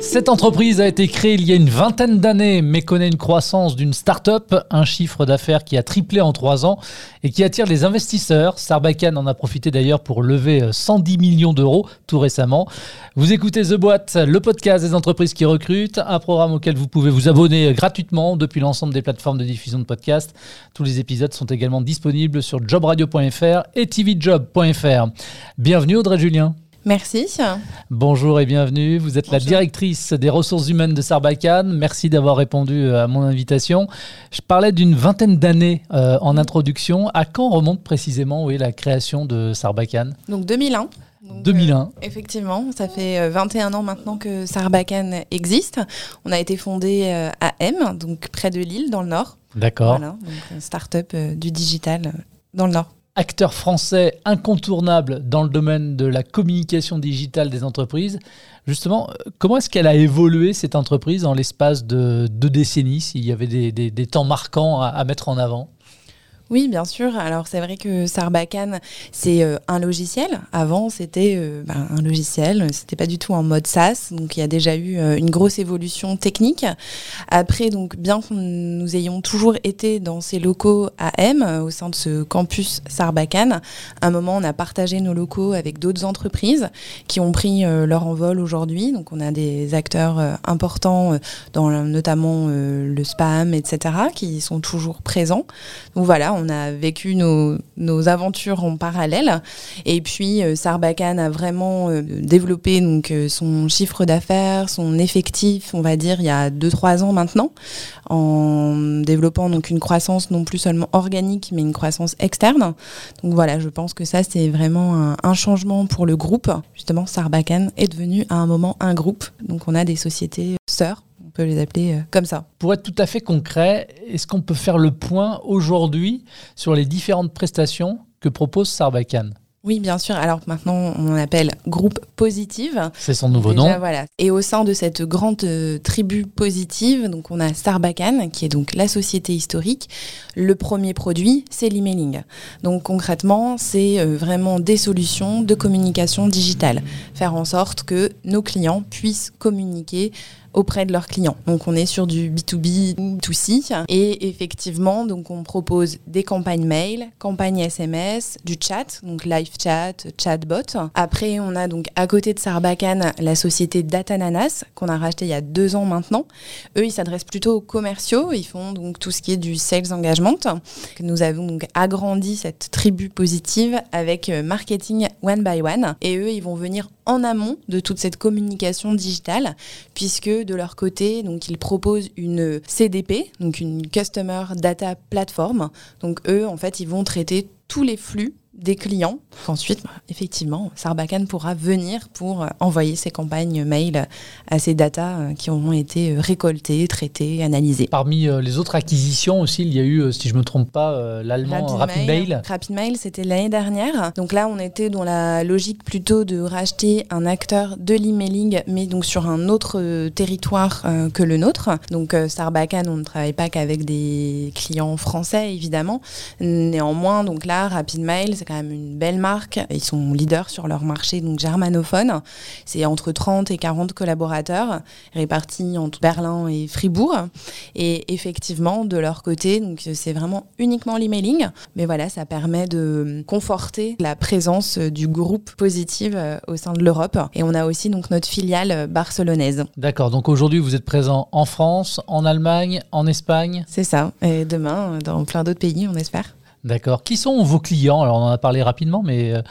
Cette entreprise a été créée il y a une vingtaine d'années, mais connaît une croissance d'une start-up, un chiffre d'affaires qui a triplé en trois ans et qui attire les investisseurs. Sarbacane en a profité d'ailleurs pour lever 110 millions d'euros tout récemment. Vous écoutez The Boîte, le podcast des entreprises qui recrutent, un programme auquel vous pouvez vous abonner gratuitement depuis l'ensemble des plateformes de diffusion de podcasts. Tous les épisodes sont également disponibles sur jobradio.fr et tvjob.fr. Bienvenue Audrey Julien. Merci. Bonjour et bienvenue. Vous êtes la directrice des ressources humaines de Sarbacane. Merci d'avoir répondu euh, à mon invitation. Je parlais d'une vingtaine d'années euh, en introduction. À quand remonte précisément oui, la création de Sarbacane? Donc 2001. 2001. Euh, effectivement, ça fait 21 ans maintenant que Sarbacane existe. On a été fondé à M, donc près de Lille, dans le Nord. D'accord. Voilà, donc start-up du digital dans le Nord acteur français incontournable dans le domaine de la communication digitale des entreprises. Justement, comment est-ce qu'elle a évolué cette entreprise en l'espace de deux décennies, s'il y avait des, temps marquants à mettre en avant? Oui, bien sûr. Alors c'est vrai que Sarbacane, c'est euh, un logiciel. Avant, c'était euh, ben, un logiciel. C'était pas du tout en mode SaaS. Donc il y a déjà eu euh, une grosse évolution technique. Après, donc bien que nous ayons toujours été dans ces locaux AM au sein de ce campus Sarbacane, à un moment, on a partagé nos locaux avec d'autres entreprises qui ont pris leur envol aujourd'hui. Donc on a des acteurs importants dans notamment le spam, etc., qui sont toujours présents. Donc voilà a vécu nos, aventures en parallèle. Et puis, euh, Sarbacane a vraiment euh, développé donc, euh, son chiffre d'affaires, son effectif, on va dire, il y a 2-3 ans maintenant, en développant donc une croissance non plus seulement organique, mais une croissance externe. Donc voilà, je pense que ça, c'est vraiment un, un, changement pour le groupe. Justement, Sarbacane est devenu à un moment un groupe. Donc on a des sociétés sœurs on peut les appeler euh, comme ça. Pour être tout à fait concret, est-ce qu'on peut faire le point aujourd'hui sur les différentes prestations que propose Sarbacane oui, bien sûr. Alors maintenant, on appelle groupe positive. C'est son nouveau nom. Voilà. Et au sein de cette grande euh, tribu positive, donc on a Sarbacane, qui est donc la société historique. Le premier produit, c'est l'emailing. Donc concrètement, c'est euh, vraiment des solutions de communication digitale. Faire en sorte que nos clients puissent communiquer auprès de leurs clients. Donc on est sur du B2B, B2C et effectivement donc on propose des campagnes mail, campagnes SMS, du chat, donc live chat, chatbot. Après on a donc à côté de Sarbacane la société Datananas qu'on a racheté il y a deux ans maintenant. Eux ils s'adressent plutôt aux commerciaux, ils font donc tout ce qui est du sales engagement. Nous avons donc agrandi cette tribu positive avec euh, marketing one by one et eux ils vont venir en amont de toute cette communication digitale, puisque de leur côté, donc ils proposent une CDP, donc une Customer Data Platform. Donc eux, en fait, ils vont traiter tous les flux des clients. Ensuite, effectivement, Sarbacane pourra venir pour euh, envoyer ses campagnes mail à ces datas euh, qui auront été euh, récoltées, traitées, analysées. Parmi les autres acquisitions aussi, il y a eu, si je ne me trompe pas, l'allemand Rapid, Mail. Rapid Mail, c'était l'année dernière. Donc là, on était dans la logique plutôt de racheter un acteur de l'emailing, mais donc sur un autre territoire que le nôtre. Donc Sarbacane, on ne travaille pas qu'avec des clients français, évidemment. Néanmoins, donc là, Rapid Mail, c'est quand même une belle marque. Ils sont leaders sur leur marché, donc germanophone. C'est entre 30 et 40 collaborateurs répartis entre Berlin et Fribourg. Et effectivement, de leur côté, donc c'est vraiment uniquement l'emailing. Mais voilà, ça permet de conforter la présence du groupe Positive euh, au sein de l'Europe. Et on a aussi donc notre filiale barcelonaise. D'accord. Donc aujourd'hui, vous êtes présent en France, en Allemagne, en Espagne? C'est ça. Et demain, dans plein d'autres pays, on espère. D'accord. Qui sont vos clients? Alors, on en a parlé rapidement, mais euh,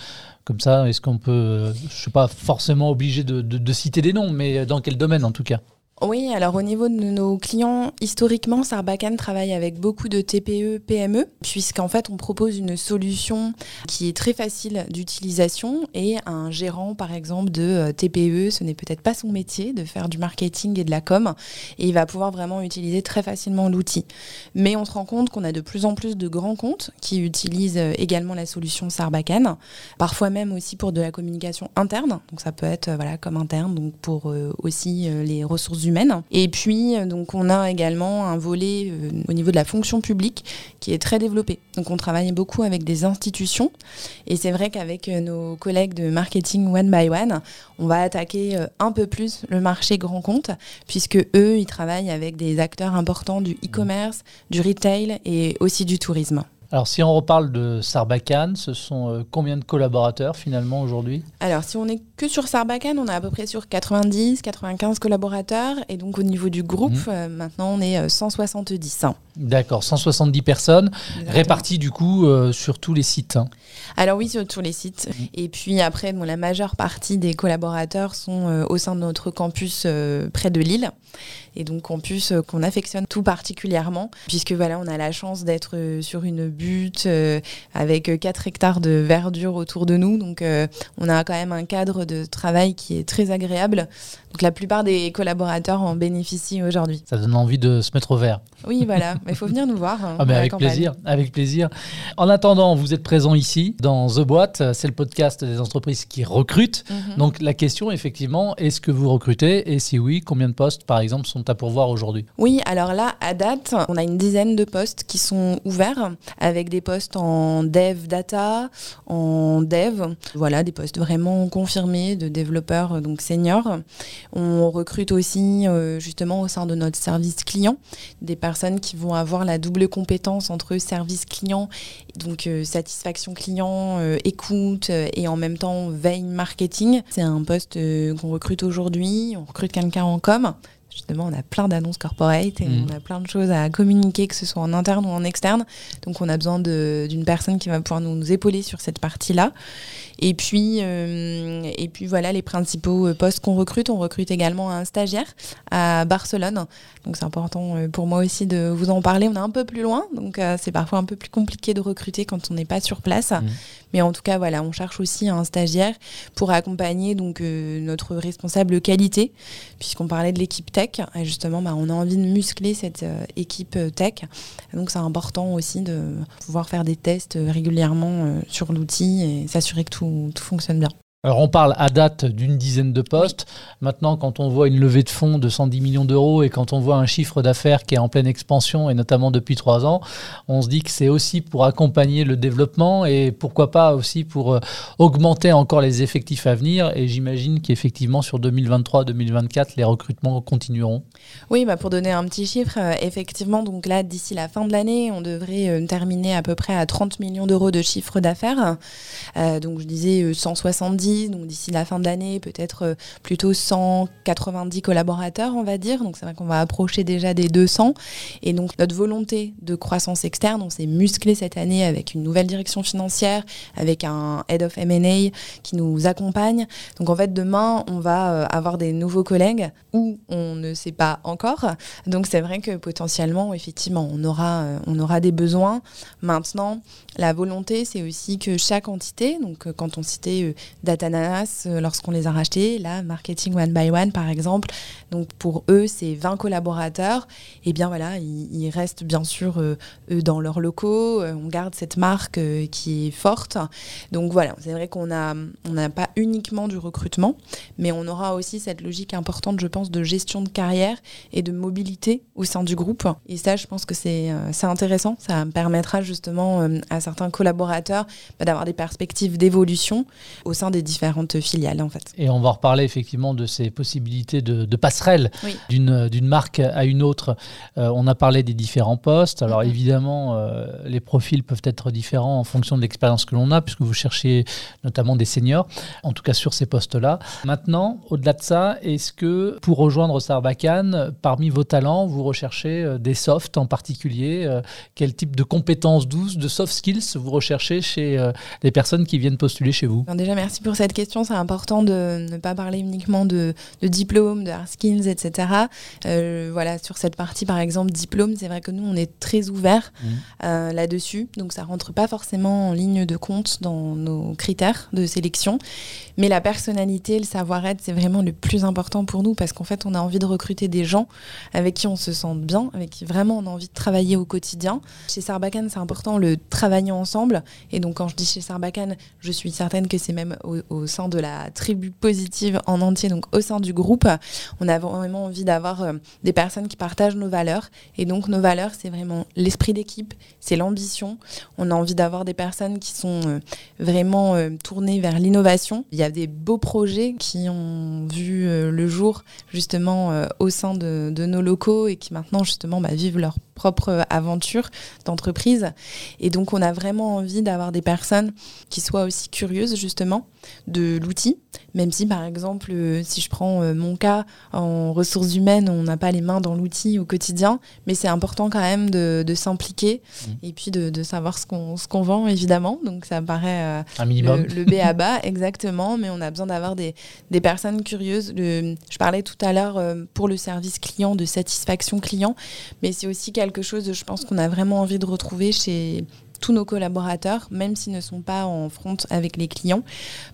comme ça, est-ce qu'on peut. je ne suis pas forcément obligé de, citer des noms, mais dans quel domaine en tout cas? Oui, alors au niveau de nos clients, historiquement, Sarbacane travaille avec beaucoup de TPE, PME, puisqu'en fait, on propose une solution qui est très facile d'utilisation et un gérant, par exemple, de euh, TPE, ce n'est peut-être pas son métier de faire du marketing et de la com, et il va pouvoir vraiment utiliser très facilement l'outil. Mais on se rend compte qu'on a de plus en plus de grands comptes qui utilisent euh, également la solution Sarbacane, parfois même aussi pour de la communication interne, donc ça peut être euh, voilà comme interne, donc pour aussi les ressources humaines et puis, euh, donc, on a également un volet euh, au niveau de la fonction publique qui est très développé. Donc, on travaille beaucoup avec des institutions. Et c'est vrai qu'avec euh, nos collègues de marketing one by one, on va attaquer un peu plus le marché grand compte, puisque eux, ils travaillent avec des acteurs importants du e-commerce, du retail et aussi du tourisme. Alors, si on reparle de Sarbacane, ce sont euh, combien de collaborateurs finalement aujourd'hui? Alors, si on n'est que sur Sarbacane, on est à peu près sur 90, 95 collaborateurs. Et donc, au niveau du groupe, mhm. euh, maintenant, on est 170. Euh, D'accord, 170 personnes réparties du coup sur tous les sites. Hein. Alors oui, sur tous les sites. Mhm. Et puis après, bon, la majeure partie des collaborateurs sont au sein de notre campus près de Lille. Et donc campus qu'on affectionne tout particulièrement, puisque voilà, on a la chance d'être sur une but, euh, avec 4 hectares de verdure autour de nous. Donc euh, on a quand même un cadre de travail qui est très agréable. Donc la plupart des collaborateurs en bénéficient aujourd'hui. Ça donne envie de se mettre au vert. Oui, voilà. Il faut venir nous voir. Hein, ah, avec plaisir, avec plaisir. En attendant, vous êtes présent ici dans The Boîte. C'est le podcast des entreprises qui recrutent. Mhm. Donc la question, effectivement, est-ce que vous recrutez? Et si oui, combien de postes, par exemple, sont à pourvoir aujourd'hui? Oui, alors là, à date, on a une dizaine de postes qui sont ouverts avec des postes en dev data, en dev. Voilà, des postes vraiment confirmés de développeurs donc seniors. On recrute aussi euh, justement au sein de notre service client des personnes qui vont avoir la double compétence entre service client, donc euh, satisfaction client, euh, écoute et en même temps veille marketing. C'est un poste qu'on recrute aujourd'hui. On recrute quelqu'un en com justement, on a plein d'annonces corporate et mm. on a plein de choses à communiquer, que ce soit en interne ou en externe. Donc, on a besoin d'une personne qui va pouvoir nous, épauler sur cette partie-là. Et puis, euh, et puis voilà les principaux euh, postes qu'on recrute. On recrute également un stagiaire à Barcelone. Donc, c'est important euh, pour moi aussi de vous en parler. On est un peu plus loin, donc c'est parfois un peu plus compliqué de recruter quand on n'est pas sur place. Mm. Mais en tout cas, voilà, on cherche aussi un stagiaire pour accompagner donc notre responsable qualité, puisqu'on parlait de l'équipe tech et justement, bah, on a envie de muscler cette euh, équipe euh, tech. donc, c'est important aussi de pouvoir faire des tests euh, régulièrement sur l'outil et s'assurer que tout fonctionne bien. Alors on parle à date d'une dizaine de postes. Maintenant, quand on voit une levée de fonds de 110 millions d'euros et quand on voit un chiffre d'affaires qui est en pleine expansion et notamment depuis trois ans, on se dit que c'est aussi pour accompagner le développement et pourquoi pas aussi pour euh, augmenter encore les effectifs à venir. Et j'imagine qu'effectivement sur 2023-2024, les recrutements continueront. Oui, bah pour donner un petit chiffre, euh, effectivement, donc là d'ici la fin de l'année, on devrait euh, terminer à peu près à 30 millions d'euros de chiffre d'affaires. donc je disais 170 donc d'ici la fin de l'année, peut-être euh, plutôt 190 collaborateurs, on va dire. Donc c'est vrai qu'on va approcher déjà des 200. Et donc notre volonté de croissance externe, on s'est musclé cette année avec une nouvelle direction financière, avec un head of M&A qui nous accompagne. Donc en fait, demain, on va euh, avoir des nouveaux collègues ou on ne sait pas encore. Donc c'est vrai que potentiellement, effectivement, on aura, euh, on aura des besoins. Maintenant, la volonté, c'est aussi que chaque entité, donc quand on citait Data Ananas euh, lorsqu'on les a rachetés. Là, Marketing One by One, par exemple. Donc pour eux, c'est 20 collaborateurs. Et bien voilà, ils, restent bien sûr euh, eux dans leurs locaux. Euh, on garde cette marque qui est forte. Donc voilà, c'est vrai qu'on a on n'a pas uniquement du recrutement, mais on aura aussi cette logique importante, je pense, de gestion de carrière et de mobilité au sein du groupe. Et ça, je pense que c'est intéressant. Ça permettra justement à certains collaborateurs bah, d'avoir des perspectives d'évolution au sein des différentes filiales en fait. Et on va reparler effectivement de ces possibilités de, de passerelle d'une marque à une autre. Euh, on a parlé des différents postes. Alors mm-hmm. évidemment, euh, les profils peuvent être différents en fonction de l'expérience que l'on a, puisque vous cherchez notamment des seniors, en tout cas sur ces postes-là. Maintenant, au-delà de ça, est-ce que pour rejoindre Sarbacane, parmi vos talents, vous recherchez euh, des softs en particulier Quel type de compétences douces, de soft skills vous recherchez chez les personnes qui viennent postuler chez vous? Déjà, merci pour cette question, c'est important de ne pas parler uniquement de, de diplôme, de hard skills, etc. Euh, voilà, sur cette partie, par exemple, diplôme, c'est vrai que nous, on est très ouverts mmh. euh, là-dessus. Donc, ça rentre pas forcément en ligne de compte dans nos critères de sélection. Mais la personnalité, le savoir-être, c'est vraiment le plus important pour nous parce qu'en fait, on a envie de recruter des gens avec qui on se sent bien, avec qui vraiment on a envie de travailler au quotidien. Chez Sarbacane, c'est important le travailler ensemble. Et donc, quand je dis chez Sarbacane, je suis certaine que c'est même au, sein de la tribu positive en entier, donc au sein du groupe. On a vraiment envie d'avoir euh, des personnes qui partagent nos valeurs. Et donc, nos valeurs, c'est vraiment l'esprit d'équipe, c'est l'ambition. On a envie d'avoir des personnes qui sont euh, vraiment euh, tournées vers l'innovation. Il y a des beaux projets qui ont vu le jour justement au sein de, nos locaux et qui maintenant justement bah, vivent leur propre aventure d'entreprise. Et donc on a vraiment envie d'avoir des personnes qui soient aussi curieuses justement de l'outil, même si par exemple, euh, si je prends mon cas en ressources humaines, on n'a pas les mains dans l'outil au quotidien, mais c'est important quand même de, s'impliquer mmh. et puis de, savoir ce qu'on qu'on vend évidemment. Donc ça me paraît un minimum. le, le B à bas exactement mais on a besoin d'avoir des, des, personnes curieuses. Le, je parlais tout à l'heure euh, pour le service client de satisfaction client, mais c'est aussi quelque chose, je pense, qu'on a vraiment envie de retrouver chez tous nos collaborateurs, même s'ils ne sont pas en front avec les clients,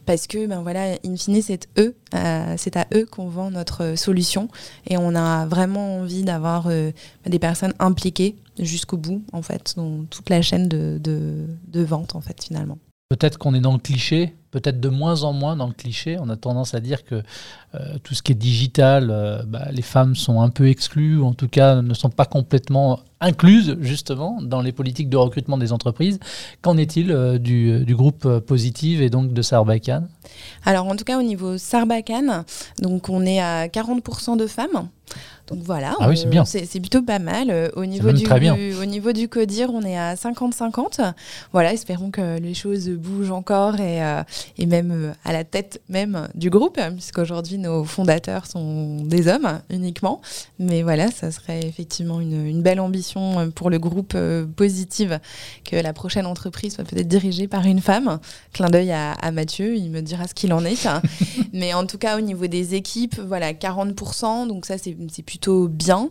parce que ben voilà, in fine, c'est eux, euh, c'est à eux qu'on vend notre solution, et on a vraiment envie d'avoir euh, des personnes impliquées jusqu'au bout, en fait, dans toute la chaîne de, de, de vente, en fait, finalement. Peut-être qu'on est dans le cliché, peut-être de moins en moins dans le cliché. On a tendance à dire que euh, tout ce qui est digital, euh, bah, les femmes sont un peu exclues, ou en tout cas ne sont pas complètement incluses justement dans les politiques de recrutement des entreprises. Qu'en est-il euh, du, groupe Positive et donc de Sarbacane Alors en tout cas au niveau Sarbacane, donc on est à 40% de femmes. Donc voilà, ah c'est bien. C'est plutôt pas mal. Au niveau, du, au niveau du CODIR, on est à 50-50. Voilà, espérons que les choses bougent encore et, et même euh, à la tête même du groupe, hein, puisqu'aujourd'hui nos fondateurs sont des hommes uniquement. Mais voilà, ça serait effectivement une, une belle ambition pour le groupe Positive que la prochaine entreprise soit peut-être dirigée par une femme. Clin d'œil à, à, Mathieu, il me dira ce qu'il en est. Mais en tout cas, au niveau des équipes, voilà, 40%. Donc ça, c'est plutôt bien.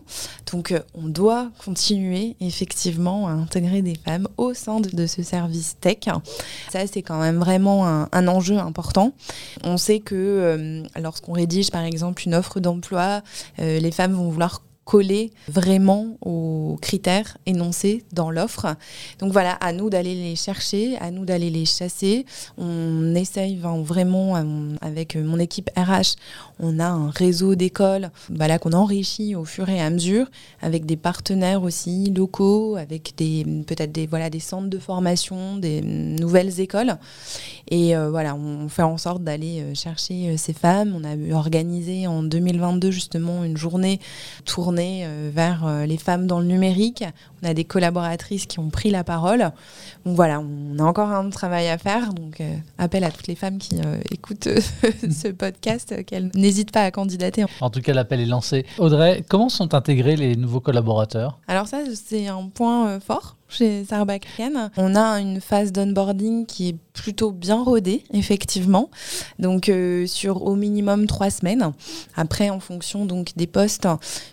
Donc euh, on doit continuer effectivement à intégrer des femmes au sein de, ce service tech. Ça c'est quand même vraiment un, enjeu important. On sait que euh, lorsqu'on rédige par exemple une offre d'emploi, euh, les femmes vont vouloir coller vraiment aux critères énoncés dans l'offre. Donc voilà, à nous d'aller les chercher, à nous d'aller les chasser. On essaye vraiment avec mon équipe RH, on a un réseau d'écoles voilà, qu'on enrichit au fur et à mesure avec des partenaires aussi locaux, avec des peut-être des voilà des centres de formation, des nouvelles écoles. Et euh, voilà, on fait en sorte d'aller euh, chercher euh, ces femmes. On a organisé en 2022 justement une journée tournée euh, vers euh, les femmes dans le numérique. On a des collaboratrices qui ont pris la parole. Donc voilà, on a encore un travail à faire. Donc euh, appel à toutes les femmes qui écoutent ce podcast qu'elles n'hésitent pas à candidater. En tout cas, l'appel est lancé. Audrey, comment sont intégrés les nouveaux collaborateurs? Alors ça, c'est un point fort chez Sarbacane. On a une phase d'onboarding qui est plutôt bien rodée, effectivement. Donc euh, sur au minimum trois semaines. Après, en fonction donc des postes,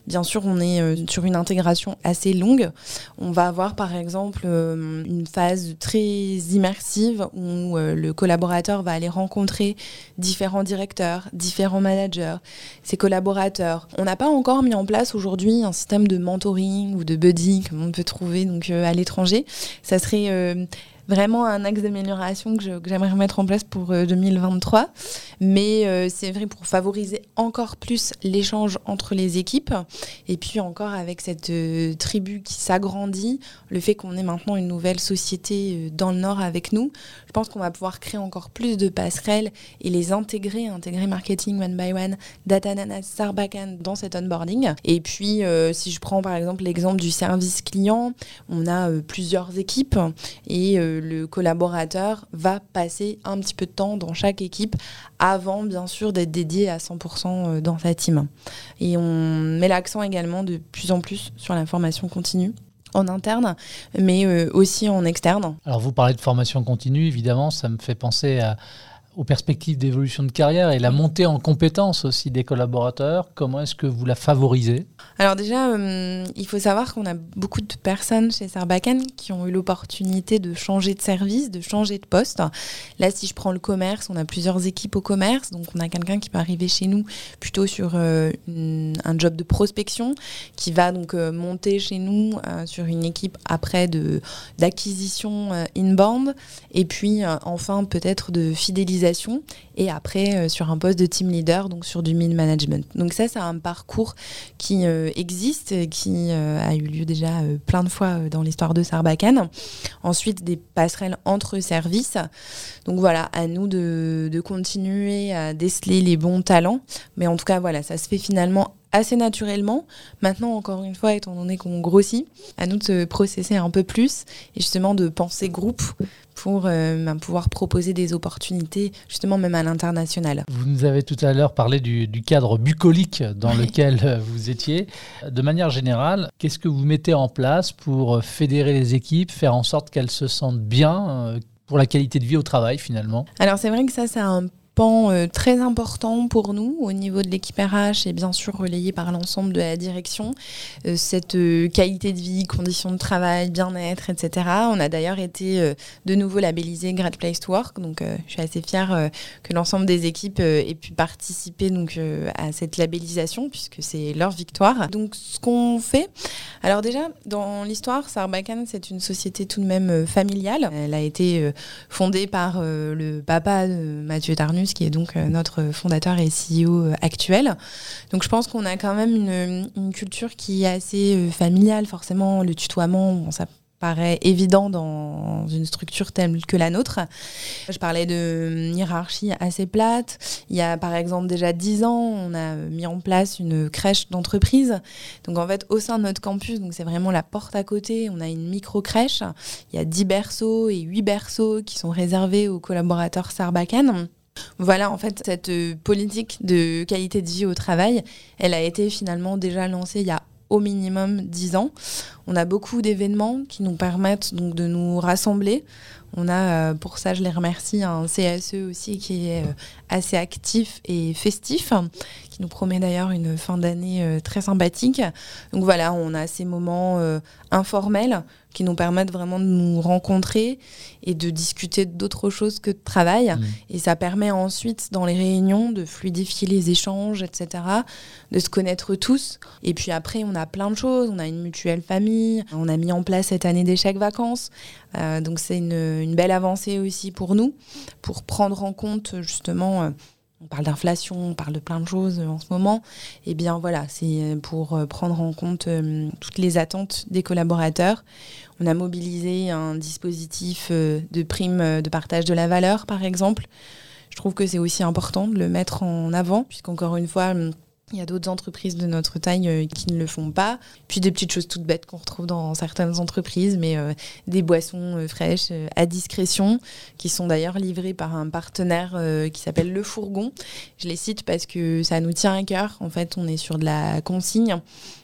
bien sûr, on est euh, sur une intégration assez longue. On va avoir par exemple euh, une phase très immersive où le collaborateur va aller rencontrer différents directeurs, différents managers, ses collaborateurs. On n'a pas encore mis en place aujourd'hui un système de mentoring ou de buddy comme on peut trouver donc à l'étranger. Ça serait euh, vraiment un axe d'amélioration que j'aimerais remettre en place pour 2023. Euh, Mais euh, c'est vrai pour favoriser encore plus l'échange entre les équipes. Et puis encore avec cette tribu qui s'agrandit, le fait qu'on ait maintenant une nouvelle société dans le Nord avec nous, je pense qu'on va pouvoir créer encore plus de passerelles et les intégrer, intégrer marketing one by one, data analysis, Starbucks dans cet onboarding. Et puis, si je prends par exemple l'exemple du service client, on a plusieurs équipes et le collaborateur va passer un petit peu de temps dans chaque équipe avant, bien sûr, d'être dédié à 100% euh, dans sa team. Et on met l'accent également de plus en plus sur la formation continue en interne, mais euh, aussi en externe. Alors vous parlez de formation continue, évidemment, ça me fait penser à, aux perspectives d'évolution de carrière et la montée en compétences aussi des collaborateurs. Comment est-ce que vous la favorisez? Alors déjà, euh, il faut savoir qu'on a beaucoup de personnes chez Sarbacane qui ont eu l'opportunité de changer de service, de changer de poste. Là, si je prends le commerce, on a plusieurs équipes au commerce. Donc on a quelqu'un qui peut arriver chez nous plutôt sur euh, un job de prospection, qui va donc euh, monter chez nous sur une équipe après d'acquisition inbound, et puis enfin peut-être de fidélisation et après euh, sur un poste de team leader, donc sur du mid management. Donc ça, c'est un parcours qui euh, existe, qui euh, a eu lieu déjà plein de fois dans l'histoire de Sarbacane. Ensuite, des passerelles entre services. Donc voilà, à nous de, de continuer à déceler les bons talents. Mais en tout cas, voilà, ça se fait finalement assez naturellement. Maintenant, encore une fois, étant donné qu'on grossit, à nous de se processer un peu plus et justement de penser groupe pour euh, ben, pouvoir proposer des opportunités, justement même à l'international. Vous nous avez tout à l'heure parlé du, cadre bucolique dans lequel euh, vous étiez. De manière générale, qu'est-ce que vous mettez en place pour fédérer les équipes, faire en sorte qu'elles se sentent bien euh, pour la qualité de vie au travail finalement? Alors c'est vrai que ça, c'est un pan euh, très important pour nous au niveau de l'équipe RH et bien sûr relayé par l'ensemble de la direction. Euh, cette euh, qualité de vie, conditions de travail, bien-être, etc. On a d'ailleurs été de nouveau labellisé Great Place to Work, donc je suis assez fière que l'ensemble des équipes aient pu participer donc à cette labellisation puisque c'est leur victoire. Donc ce qu'on fait, alors déjà dans l'histoire, Sarbacane c'est une société tout de même familiale. Elle a été fondée par le papa de Mathieu Tarnu qui est donc euh, notre fondateur et CEO euh, actuel. Donc je pense qu'on a quand même une, culture qui est assez euh, familiale, forcément le tutoiement, ça paraît évident dans une structure telle que la nôtre. Je parlais de hiérarchie assez plate. Il y a par exemple déjà dix ans, on a mis en place une crèche d'entreprise. Donc en fait, au sein de notre campus, donc c'est vraiment la porte à côté, on a une micro-crèche. Il y a dix berceaux et huit berceaux qui sont réservés aux collaborateurs Sarbacane. Voilà, en fait, cette euh, politique de qualité de vie au travail, elle a été finalement déjà lancée il y a au minimum 10 ans. On a beaucoup d'événements qui nous permettent donc de nous rassembler. On a, euh, pour ça, je les remercie, un CSE aussi qui est euh, assez actif et festif, qui nous promet d'ailleurs une fin d'année euh, très sympathique. Donc voilà, on a ces moments informels qui nous permettent vraiment de nous rencontrer et de discuter d'autres choses que de travail. Mmh. Et ça permet ensuite, dans les réunions, de fluidifier les échanges, etc., de se connaître tous. Et puis après, on a plein de choses. On a une mutuelle famille, on a mis en place cette année des chèques vacances. donc c'est une une belle avancée aussi pour nous, pour prendre en compte justement, euh, on parle d'inflation, on parle de plein de choses en ce moment, eh bien voilà, c'est pour euh, prendre en compte euh, toutes les attentes des collaborateurs. On a mobilisé un dispositif de prime de partage de la valeur, par exemple. Je trouve que c'est aussi important de le mettre en avant, puisqu'encore une fois, il y a d'autres entreprises de notre taille euh, qui ne le font pas. Puis des petites choses toutes bêtes qu'on retrouve dans certaines entreprises, mais euh, des boissons euh, fraîches à discrétion, qui sont d'ailleurs livrées par un partenaire qui s'appelle Le Fourgon. Je les cite parce que ça nous tient à cœur. En fait, on est sur de la consigne.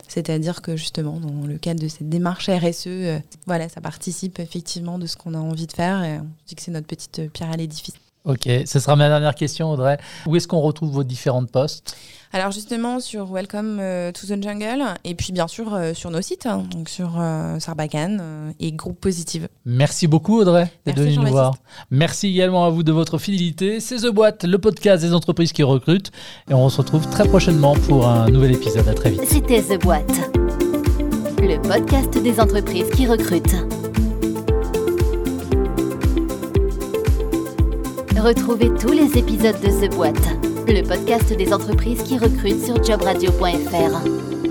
C'est-à-dire que justement, dans le cadre de cette démarche RSE, voilà, ça participe effectivement de ce qu'on a envie de faire. Et on dit que c'est notre petite pierre à l'édifice. Ok, ce sera ma dernière question, Audrey. Où est-ce qu'on retrouve vos différentes postes? Alors justement sur Welcome euh, to the Jungle et puis bien sûr euh, sur nos sites, hein, donc sur euh, Sarbacane et Groupe Positive. Merci beaucoup Audrey d'être venu nous voir. Merci également à vous de votre fidélité. C'est The Boîte, le podcast des entreprises qui recrutent et on se retrouve très prochainement pour un nouvel épisode. À très vite. C'était The Boîte, le podcast des entreprises qui recrutent. Retrouvez tous les épisodes de The Boîte, le podcast des entreprises qui recrutent sur jobradio.fr.